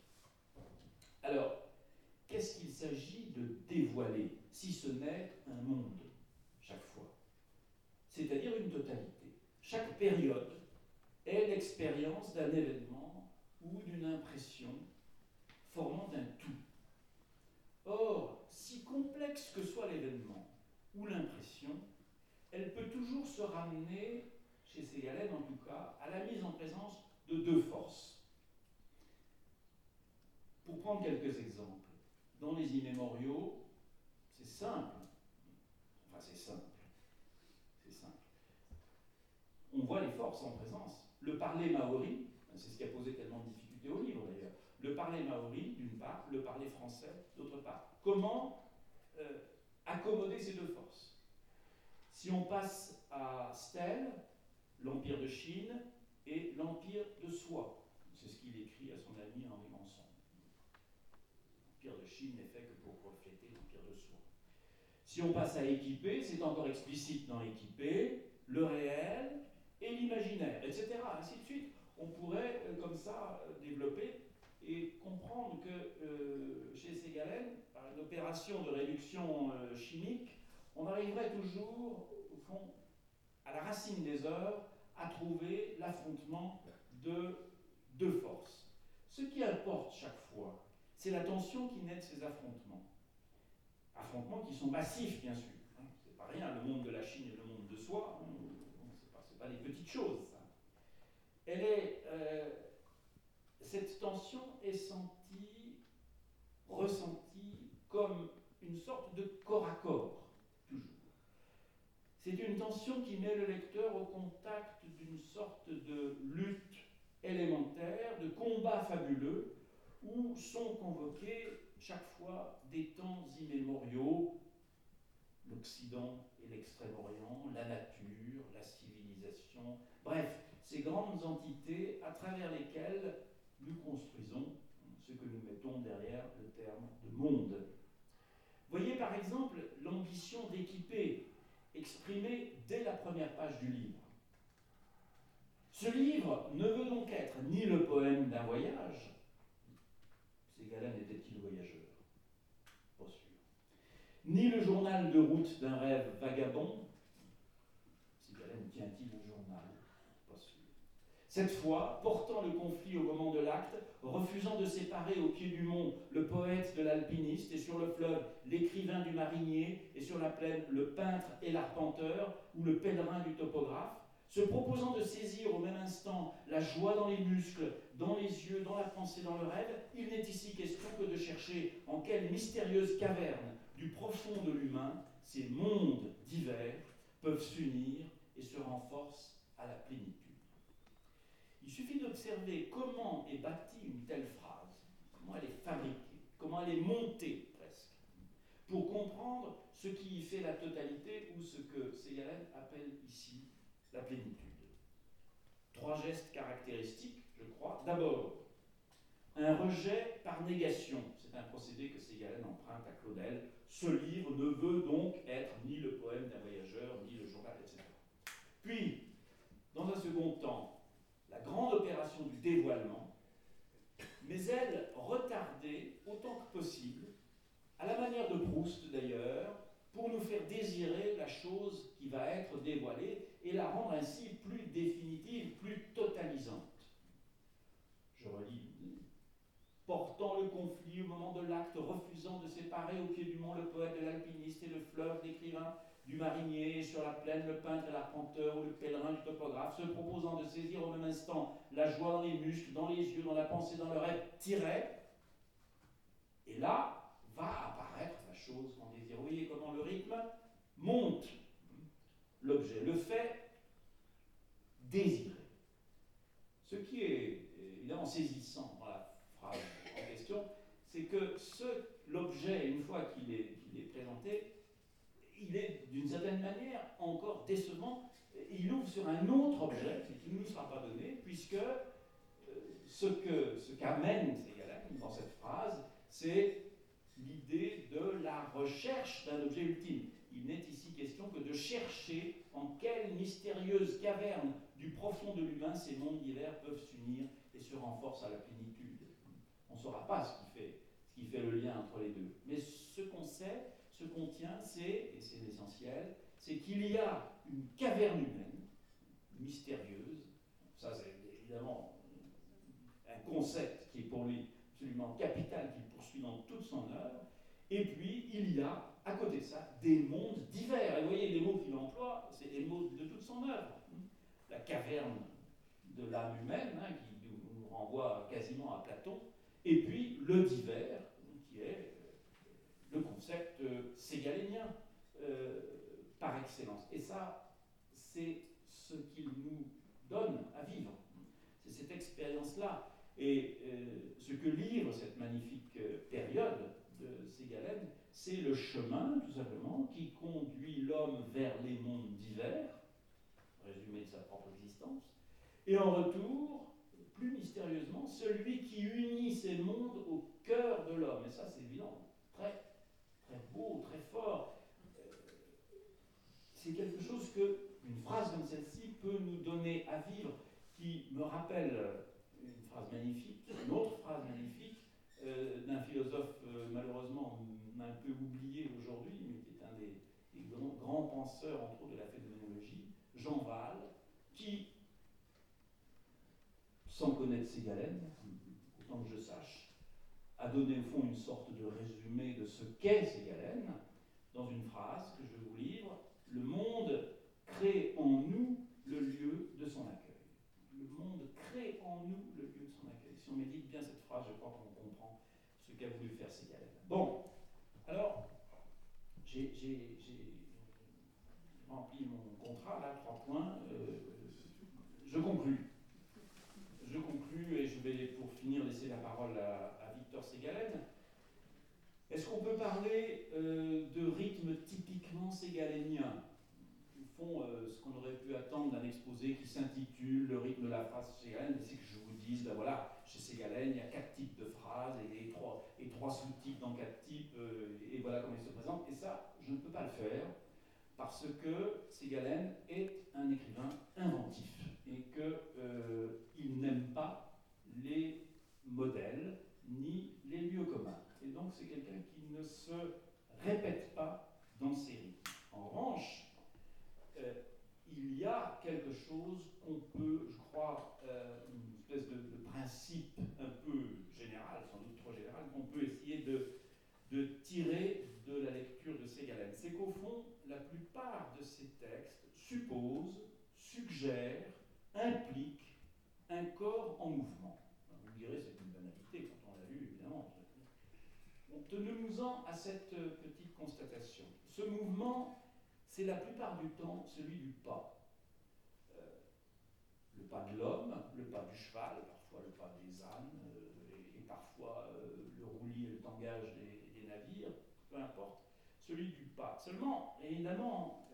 Alors, qu'est-ce qu'il s'agit de dévoiler, si ce n'est un monde, chaque fois? C'est-à-dire une totalité. Chaque période est l'expérience d'un événement ou d'une impression formant un tout. Or, si complexe que soit l'événement ou l'impression, elle peut toujours se ramener, chez Ségalène en tout cas, à la mise en présence de deux forces. Pour prendre quelques exemples, dans les immémoriaux, c'est simple. Enfin, c'est simple. C'est simple. On voit les forces en présence. Le parler maori, c'est ce qui a posé tellement de difficultés au livre d'ailleurs. Le parler maori, d'une part, le parler français, d'autre part. Comment euh, accommoder ces deux forces? Si on passe à Stel, l'Empire de Chine et l'Empire de Soi, c'est ce qu'il écrit à son ami Henri Manson. L'Empire de Chine n'est fait que pour refléter l'Empire de Soi. Si on passe à équiper, c'est encore explicite dans équiper, le réel et l'imaginaire, etc. Ainsi de suite. On pourrait, euh, comme ça, euh, développer et comprendre que euh, chez Ségalène, par une opération de réduction chimique, on arriverait toujours, au fond, à la racine des œuvres, à trouver l'affrontement de deux forces. Ce qui importe chaque fois, c'est la tension qui naît de ces affrontements. Affrontements qui sont massifs, bien sûr. Hein. C'est pas rien, le monde de la Chine et le monde de soi, hein. c'est pas, pas, des petites choses, ça. Euh, cette tension est sentie, ressentie comme une sorte de corps à corps, toujours. C'est une tension qui met le lecteur au contact d'une sorte de lutte élémentaire, de combat fabuleux, où sont convoqués chaque fois des temps immémoriaux, l'Occident et l'Extrême-Orient, la nature, la civilisation, bref, ces grandes entités à travers lesquelles nous construisons ce que nous mettons derrière le terme de monde. Voyez par exemple l'ambition d'équiper exprimée dès la première page du livre. Ce livre ne veut donc être ni le poème d'un voyage, Ségalène était-il voyageur Pas sûr. Ni le journal de route d'un rêve vagabond, Ségalène tient-il le journal Pas sûr. Cette fois, portant le conflit au moment de l'acte, refusant de séparer au pied du mont le poète de l'alpiniste et sur le fleuve l'écrivain du marinier et sur la plaine le peintre et l'arpenteur ou le pèlerin du topographe, se proposant de saisir au même instant la joie dans les muscles, dans les yeux, dans la pensée, dans le rêve, il n'est ici question que de chercher en quelle mystérieuse caverne du profond de l'humain ces mondes divers peuvent s'unir et se renforcent à la plénitude. Il suffit d'observer comment est bâtie une telle phrase, comment elle est fabriquée, comment elle est montée presque, pour comprendre ce qui y fait la totalité ou ce que Ségalène appelle ici la plénitude. Trois gestes caractéristiques, un rejet par négation. C'est un procédé que Ségalène emprunte à Claudel ce livre ne veut donc être ni le poème d'un voyageur, ni le journal, etc. Puis, dans un second temps, la grande opération du dévoilement, mais elle retardée autant que possible, à la manière de Proust d'ailleurs, pour nous faire désirer la chose qui va être dévoilée et la rendre ainsi plus définitive, plus totalisante. Je relis. Portant le conflit au moment de l'acte, refusant de séparer au pied du mont le poète de l'alpiniste et le fleuve l'écrivain, du marinier, sur la plaine le peintre et l'arpenteur ou le pèlerin du topographe, se proposant de saisir au même instant la joie dans les muscles, dans les yeux, dans la pensée, dans le rêve, tirait. Et là va apparaître la chose qu'on désire. Vous voyez comment le rythme monte l'objet, le fait désirer. Ce qui est évidemment saisissant c'est que l'objet, une fois qu'il est, présenté, il est d'une certaine manière encore décevant. Il ouvre sur un autre objet qui ne nous sera pas donné, puisque euh, ce que ce qu'amène dans cette phrase, c'est l'idée de la recherche d'un objet ultime. Il n'est ici question que de chercher en quelle mystérieuse caverne du profond de l'humain ces mondes divers peuvent s'unir et se renforcer à la plénitude. On ne saura pas ce qui, fait, qui fait le lien entre les deux. Mais ce qu'on sait, ce qu'on tient, c'est, et c'est l'essentiel, c'est qu'il y a une caverne humaine, mystérieuse, ça c'est évidemment un concept qui est pour lui absolument capital, qu'il poursuit dans toute son œuvre, et puis il y a, à côté de ça, des mondes divers. Et vous voyez, les mots qu'il emploie, c'est les mots de toute son œuvre. La caverne de l'âme humaine, hein, qui nous renvoie quasiment à Platon, et puis le divers, qui est le concept euh, ségalénien euh, par excellence. Et ça, c'est ce qu'il nous donne à vivre. C'est cette expérience-là. Et euh, ce que livre cette magnifique période de Ségalène, c'est le chemin, tout simplement, qui conduit l'homme vers les mondes divers, résumé de sa propre existence, et en retour, plus mystérieusement, celui qui unit ces mondes au cœur de l'homme. Et ça, c'est évident, très très beau, très fort. Euh, c'est quelque chose que une phrase comme celle-ci peut nous donner à vivre, qui me rappelle une phrase magnifique, une autre phrase magnifique euh, d'un philosophe euh, malheureusement un peu oublié aujourd'hui, mais qui est un des, grands, penseurs, entre autres, de la phénoménologie, Jean Val, qui, sans connaître Ségalène, autant que je sache, a donné au fond une sorte de résumé de ce qu'est Ségalène dans une phrase que je vous livre. Le monde crée en nous le lieu de son accueil. Le monde crée en nous le lieu de son accueil. Si on médite bien cette phrase, je crois qu'on comprend ce qu'a voulu faire Ségalène. Bon, alors, j'ai rempli mon contrat, là, trois points. Euh, je conclus. Je conclus et je vais, pour finir, laisser la parole à, est-ce qu'on peut parler euh, de rythme Au fond, euh, ce qu'on aurait pu attendre d'un exposé qui s'intitule Le rythme de la phrase ségalène, c'est que je vous dise, ben voilà, chez Ségalène, il y a quatre types de phrases et, trois, sous-types dans quatre types, euh, et voilà comment ils se présentent. Et ça, je ne peux pas le faire parce que Ségalène est un écrivain inventif et qu'il n'aime pas les modèles ni les lieux communs. Et donc c'est quelqu'un qui ne se répète pas dans ses rythmes. Revanche, euh, il y a quelque chose qu'on peut, je crois, euh, une espèce de, principe un peu général, sans doute trop général, qu'on peut essayer de, tirer de la lecture de Ségalène. C'est qu'au fond, la plupart de ces textes supposent, suggèrent, impliquent un corps en mouvement. Vous direz, c'est une banalité Tenons-nous-en à cette euh, petite constatation. Ce mouvement, c'est la plupart du temps celui du pas. Euh, le pas de l'homme, le pas du cheval, parfois le pas des ânes, euh, et, parfois le roulis et le tangage des, navires, peu importe, celui du pas. Seulement, évidemment,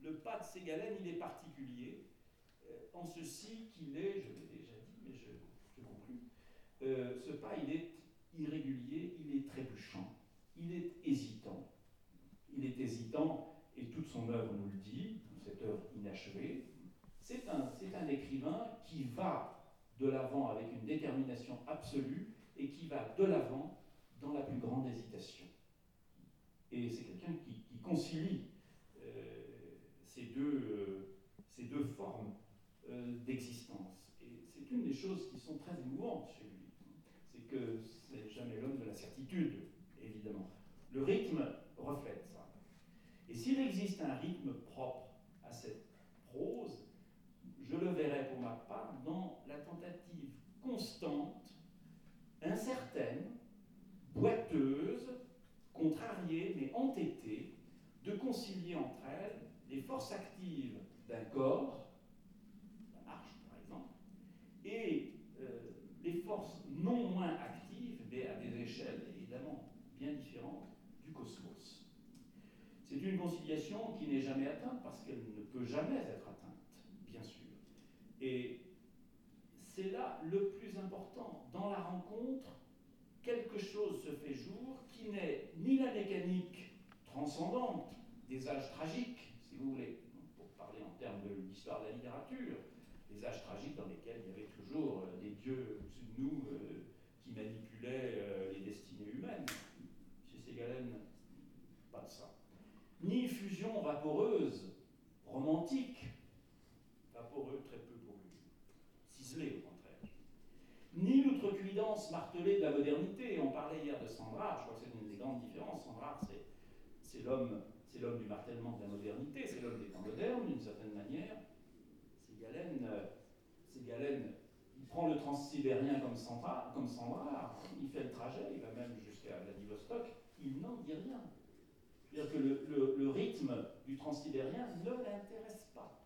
le pas de Ségalène, il est particulier, en ceci qu'il est, je l'ai déjà dit, mais je, je conclus, ce pas, il est irrégulier, il est trébuchant, il est hésitant. Il est hésitant, et toute son œuvre nous le dit, cette œuvre inachevée. C'est un, écrivain qui va de l'avant avec une détermination absolue et qui va de l'avant dans la plus grande hésitation. Et c'est quelqu'un qui, concilie euh, ces, deux, euh, ces deux formes euh, d'existence. Et c'est une des choses qui sont très émouvantes chez lui. C'est que c'est jamais l'homme de la certitude, évidemment. Le rythme reflète s'il existe un rythme propre à cette prose, je le verrai pour ma part dans la tentative constante, incertaine, boiteuse, contrariée mais entêtée, de concilier entre elles les forces actives d'un corps, la marche par exemple, et euh, les forces non moins actives, mais à des échelles évidemment bien différentes, du cosmos. C'est une conciliation qui n'est jamais atteinte parce qu'elle ne peut jamais être atteinte, bien sûr. Et c'est là le plus important. Dans la rencontre, quelque chose se fait jour qui n'est ni la mécanique transcendante des âges tragiques, si vous voulez, pour parler en termes de l'histoire de la littérature, les âges tragiques dans lesquels il y avait toujours euh, des dieux au-dessus de nous euh, qui manipulaient euh, les destinées humaines. Chez ça. Ni fusion vaporeuse, romantique, vaporeux très peu pour lui, ciselé au contraire. Ni l'outrecuidance martelée de la modernité. On parlait hier de Sandra, je crois que c'est une des grandes différences. Sandra, c'est l'homme du martèlement de la modernité, c'est l'homme des temps modernes d'une certaine manière. C'est Galen, il prend le transsibérien comme Sandra, comme Sandra, il fait le trajet, il va même jusqu'à Vladivostok, il n'en dit rien. C'est-à-dire que le, rythme du transsibérien ne l'intéresse pas.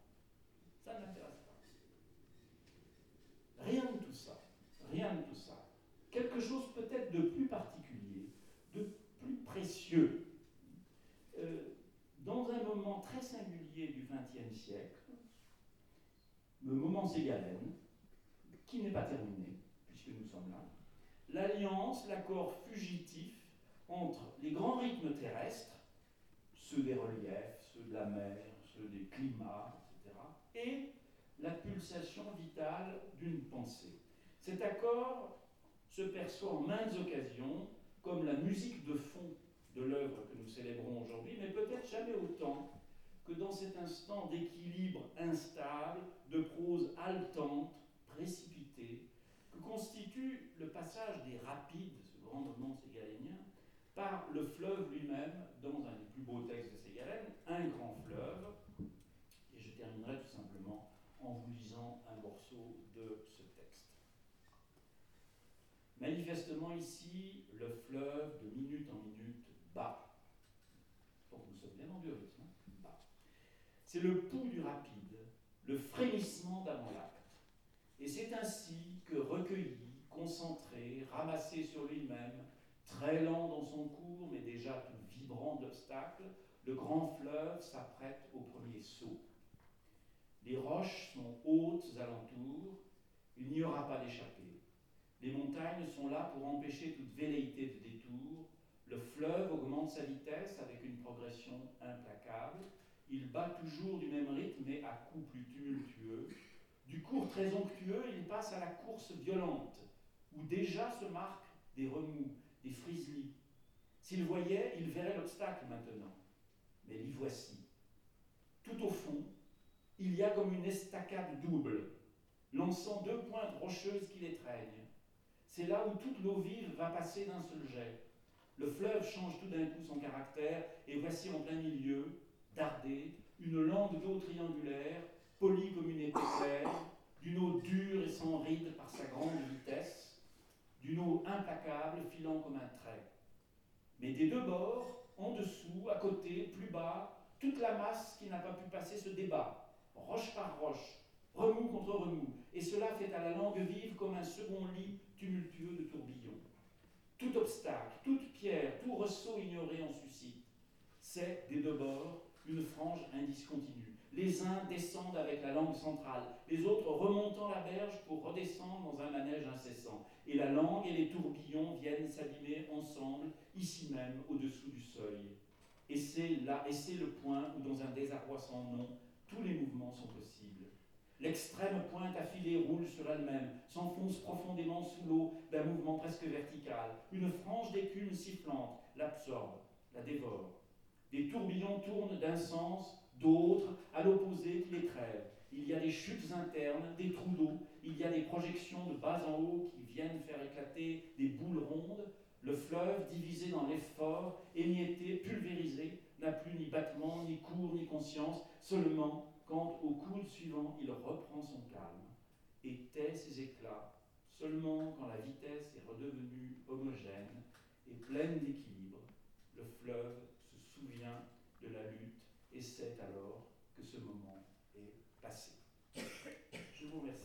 Ça ne l'intéresse pas. Rien de tout ça. Rien de tout ça. Quelque chose peut-être de plus particulier, de plus précieux. Euh, dans un moment très singulier du XXe siècle, le moment Ségalène, qui n'est pas terminé, puisque nous sommes là, l'alliance, l'accord fugitif entre les grands rythmes terrestres, ceux des reliefs, ceux de la mer, ceux des climats, etc., et la pulsation vitale d'une pensée. Cet accord se perçoit en maintes occasions comme la musique de fond de l'œuvre que nous célébrons aujourd'hui, mais peut-être jamais autant que dans cet instant d'équilibre instable, de prose haletante, précipitée, que constitue le passage des rapides, ce grand roman ségalénien, par le fleuve lui-même, dans un des plus beaux textes de Ségalène, un grand fleuve. Et je terminerai tout simplement en vous lisant un morceau de ce texte. Manifestement ici, le fleuve, de minute en minute, bas. Donc nous sommes bien rendu au rythme, bas. C'est le pouls du rapide, le frémissement d'avant l'acte. Et c'est ainsi que recueilli, concentré, ramassé sur lui-même, très lent dans son cours, mais déjà tout vibrant d'obstacles, le grand fleuve s'apprête au premier saut. Les roches sont hautes alentour, il n'y aura pas d'échappée. Les montagnes sont là pour empêcher toute velléité de détour, le fleuve augmente sa vitesse avec une progression implacable. Il bat toujours du même rythme, mais à coups plus tumultueux. Du cours très onctueux, il passe à la course violente, où déjà se marquent des remous, des frislis. S'il voyait, il verrait l'obstacle maintenant. Mais l'y voici. Tout au fond, il y a comme une estacade double, lançant deux pointes rocheuses qui l'étreignent. C'est là où toute l'eau vive va passer d'un seul jet. Le fleuve change tout d'un coup son caractère, et voici en plein milieu, dardée, une langue d'eau triangulaire, polie comme une épée claire, d'une eau dure et sans ride par sa grande vitesse, d'une eau implacable filant comme un trait. Mais des deux bords, en dessous, à côté, plus bas, toute la masse qui n'a pas pu passer se débat, roche par roche, remous contre remous, et cela fait à la langue vive comme un second lit tumultueux de tourbillons. Tout obstacle, toute pierre, tout ressaut ignoré en suscite. C'est, des deux bords, une frange indiscontinue. Les uns descendent avec la langue centrale, les autres remontant la berge pour redescendre dans un manège incessant. Et la langue et les tourbillons viennent s'abîmer ensemble, ici même, au-dessous du seuil. Et c'est là, et c'est le point où, dans un désarroi sans nom, tous les mouvements sont possibles. L'extrême pointe affilée roule sur elle-même, s'enfonce profondément sous l'eau d'un mouvement presque vertical. Une frange d'écume sifflante l'absorbe, la dévore. Des tourbillons tournent d'un sens, d'autres, à l'opposé, qui les trêvent. Il y a des chutes internes, des trous d'eau, il y a des projections de bas en haut qui viennent faire éclater des boules rondes. Le fleuve, divisé dans l'effort, émietté, pulvérisé, n'a plus ni battement, ni cours, ni conscience, seulement quand au coude suivant il reprend son calme et tait ses éclats, seulement quand la vitesse est redevenue homogène et pleine d'équilibre, le fleuve se souvient et sait alors que ce moment est passé. Je vous remercie.